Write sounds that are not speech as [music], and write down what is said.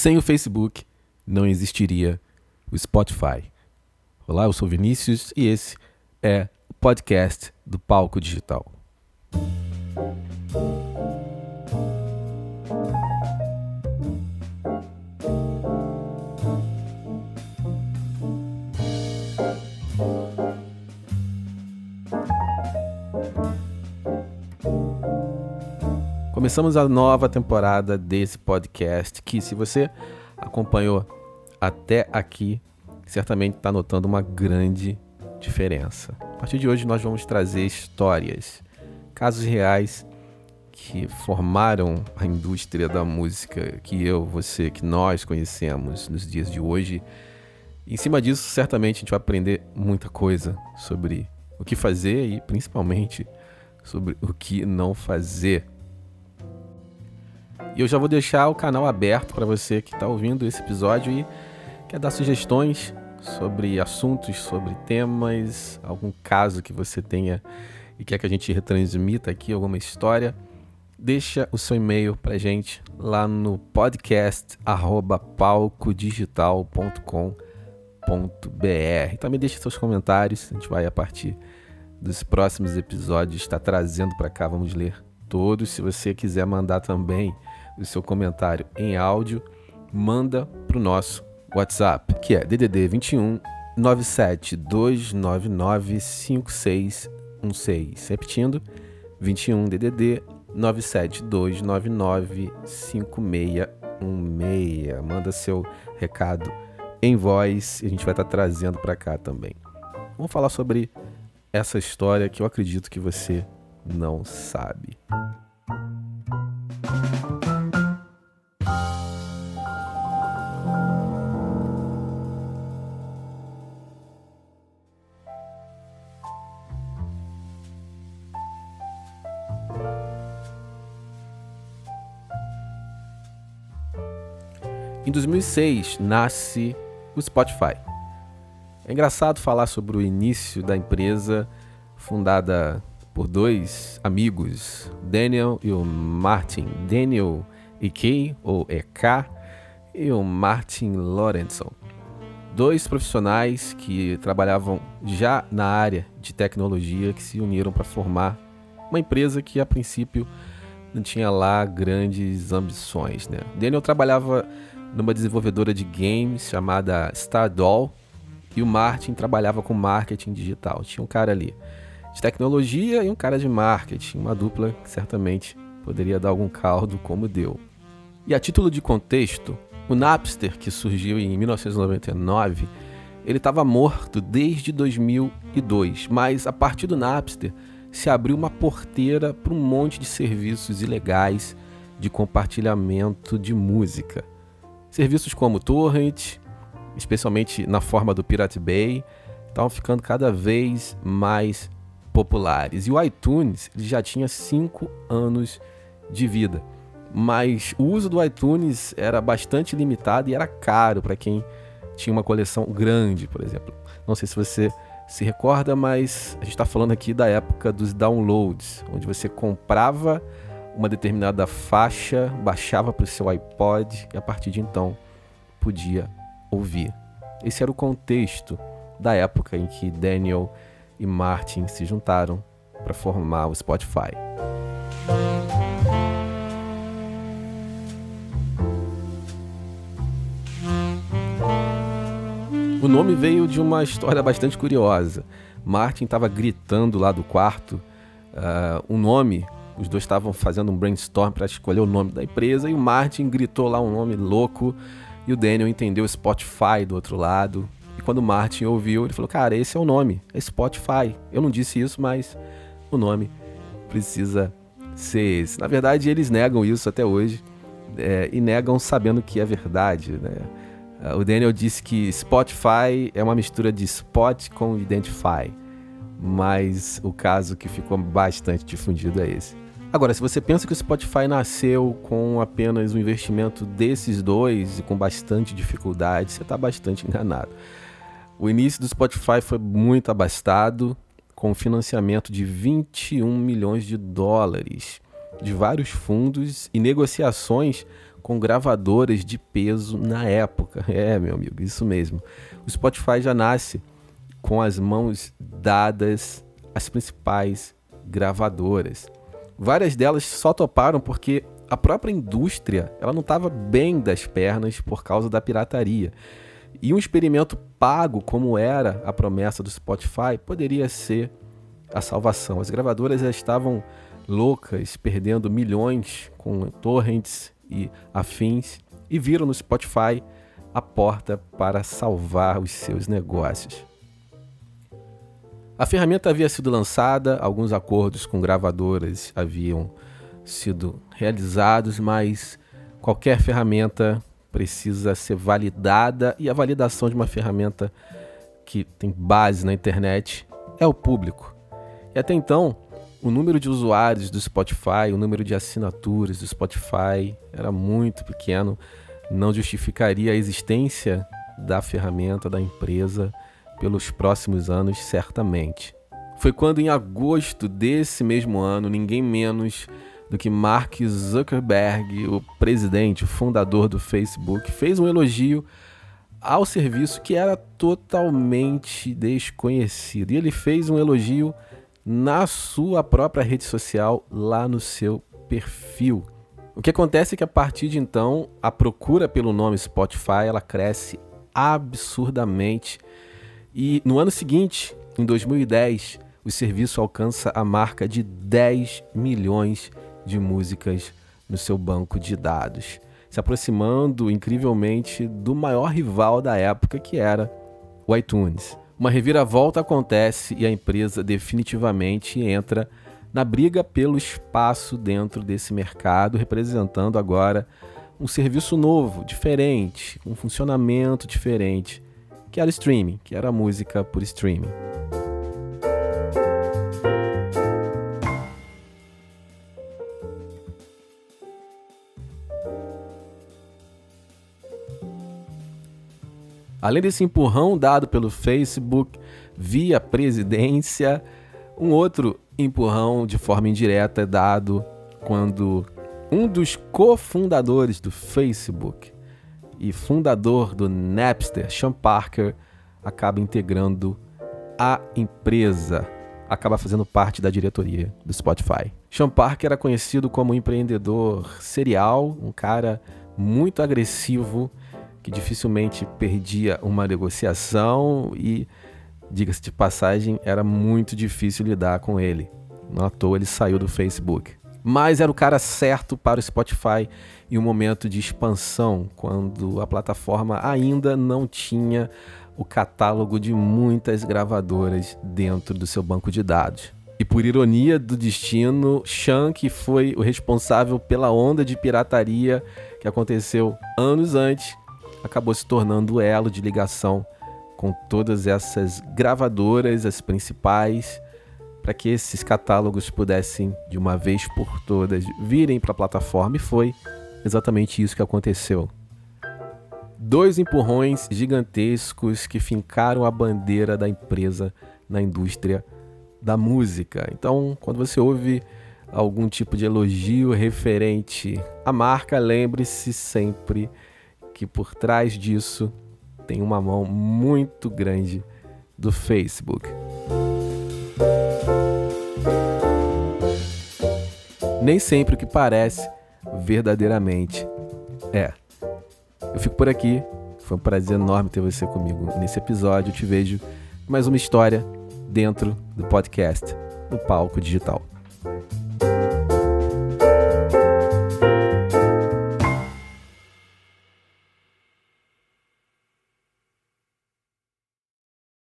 Sem o Facebook não existiria o Spotify. Olá, eu sou Vinícius e esse é o podcast do Palco Digital. Começamos a nova temporada desse podcast que, se você acompanhou até aqui, certamente está notando uma grande diferença. A partir de hoje, nós vamos trazer histórias, casos reais que formaram a indústria da música que eu, você, que nós conhecemos nos dias de hoje. em cima disso, certamente a gente vai aprender muita coisa sobre o que fazer e principalmente sobre o que não fazer e eu já vou deixar o canal aberto para você que está ouvindo esse episódio e quer dar sugestões sobre assuntos, sobre temas, algum caso que você tenha e quer que a gente retransmita aqui alguma história, deixa o seu e-mail para gente lá no podcast palcodigital.com.br. Também deixa seus comentários, a gente vai a partir dos próximos episódios estar trazendo para cá, vamos ler todos. Se você quiser mandar também o seu comentário em áudio, manda para o nosso WhatsApp, que é DDD 21 97299 5616. Repetindo, 21 DDD 97299 5616. Manda seu recado em voz e a gente vai estar trazendo para cá também. Vamos falar sobre essa história que eu acredito que você não sabe. Em 2006 nasce o Spotify. É engraçado falar sobre o início da empresa fundada por dois amigos, Daniel e o Martin. Daniel E.K. ou E.K. e o Martin Lorenson. Dois profissionais que trabalhavam já na área de tecnologia que se uniram para formar uma empresa que a princípio não tinha lá grandes ambições. Né? Daniel trabalhava numa desenvolvedora de games chamada Stardoll e o Martin trabalhava com marketing digital. Tinha um cara ali de tecnologia e um cara de marketing, uma dupla que certamente poderia dar algum caldo como deu. E a título de contexto, o Napster, que surgiu em 1999, ele estava morto desde 2002, mas a partir do Napster se abriu uma porteira para um monte de serviços ilegais de compartilhamento de música. Serviços como Torrent, especialmente na forma do Pirate Bay, estavam ficando cada vez mais populares. E o iTunes já tinha 5 anos de vida. Mas o uso do iTunes era bastante limitado e era caro para quem tinha uma coleção grande, por exemplo. Não sei se você se recorda, mas a gente está falando aqui da época dos downloads, onde você comprava uma determinada faixa, baixava para o seu iPod e a partir de então podia ouvir. Esse era o contexto da época em que Daniel e Martin se juntaram para formar o Spotify. O nome veio de uma história bastante curiosa. Martin estava gritando lá do quarto uh, um nome os dois estavam fazendo um brainstorm para escolher o nome da empresa e o Martin gritou lá um nome louco e o Daniel entendeu Spotify do outro lado. E quando o Martin ouviu, ele falou: Cara, esse é o nome, é Spotify. Eu não disse isso, mas o nome precisa ser esse. Na verdade, eles negam isso até hoje é, e negam sabendo que é verdade. Né? Ah, o Daniel disse que Spotify é uma mistura de spot com identify, mas o caso que ficou bastante difundido é esse. Agora, se você pensa que o Spotify nasceu com apenas o investimento desses dois e com bastante dificuldade, você está bastante [laughs] enganado. O início do Spotify foi muito abastado, com financiamento de 21 milhões de dólares de vários fundos e negociações com gravadoras de peso na época. [laughs] É, meu amigo, isso mesmo. O Spotify já nasce com as mãos dadas às principais gravadoras. Várias delas só toparam porque a própria indústria ela não estava bem das pernas por causa da pirataria. E um experimento pago, como era a promessa do Spotify, poderia ser a salvação. As gravadoras já estavam loucas, perdendo milhões com torrents e afins, e viram no Spotify a porta para salvar os seus negócios. A ferramenta havia sido lançada, alguns acordos com gravadoras haviam sido realizados, mas qualquer ferramenta precisa ser validada e a validação de uma ferramenta que tem base na internet é o público. E até então, o número de usuários do Spotify, o número de assinaturas do Spotify era muito pequeno, não justificaria a existência da ferramenta da empresa pelos próximos anos, certamente. Foi quando, em agosto desse mesmo ano, ninguém menos do que Mark Zuckerberg, o presidente, o fundador do Facebook, fez um elogio ao serviço que era totalmente desconhecido. E ele fez um elogio na sua própria rede social, lá no seu perfil. O que acontece é que a partir de então, a procura pelo nome Spotify, ela cresce absurdamente. E no ano seguinte, em 2010, o serviço alcança a marca de 10 milhões de músicas no seu banco de dados, se aproximando incrivelmente do maior rival da época que era o iTunes. Uma reviravolta acontece e a empresa definitivamente entra na briga pelo espaço dentro desse mercado, representando agora um serviço novo, diferente, um funcionamento diferente, que era o streaming, que era a música por streaming. Além desse empurrão dado pelo Facebook via presidência, um outro empurrão de forma indireta é dado quando um dos cofundadores do Facebook e fundador do Napster, Sean Parker, acaba integrando a empresa, acaba fazendo parte da diretoria do Spotify. Sean Parker era conhecido como um empreendedor serial, um cara muito agressivo que dificilmente perdia uma negociação e, diga-se de passagem, era muito difícil lidar com ele. Não à toa ele saiu do Facebook. Mas era o cara certo para o Spotify em um momento de expansão, quando a plataforma ainda não tinha o catálogo de muitas gravadoras dentro do seu banco de dados. E por ironia do destino, que foi o responsável pela onda de pirataria que aconteceu anos antes, acabou se tornando o elo de ligação com todas essas gravadoras, as principais, para que esses catálogos pudessem, de uma vez por todas, virem para a plataforma. E foi exatamente isso que aconteceu. Dois empurrões gigantescos que fincaram a bandeira da empresa na indústria da música. Então, quando você ouve algum tipo de elogio referente à marca, lembre-se sempre que por trás disso tem uma mão muito grande do Facebook. Nem sempre o que parece verdadeiramente é. Eu fico por aqui. Foi um prazer enorme ter você comigo nesse episódio. Eu te vejo mais uma história dentro do podcast do Palco Digital.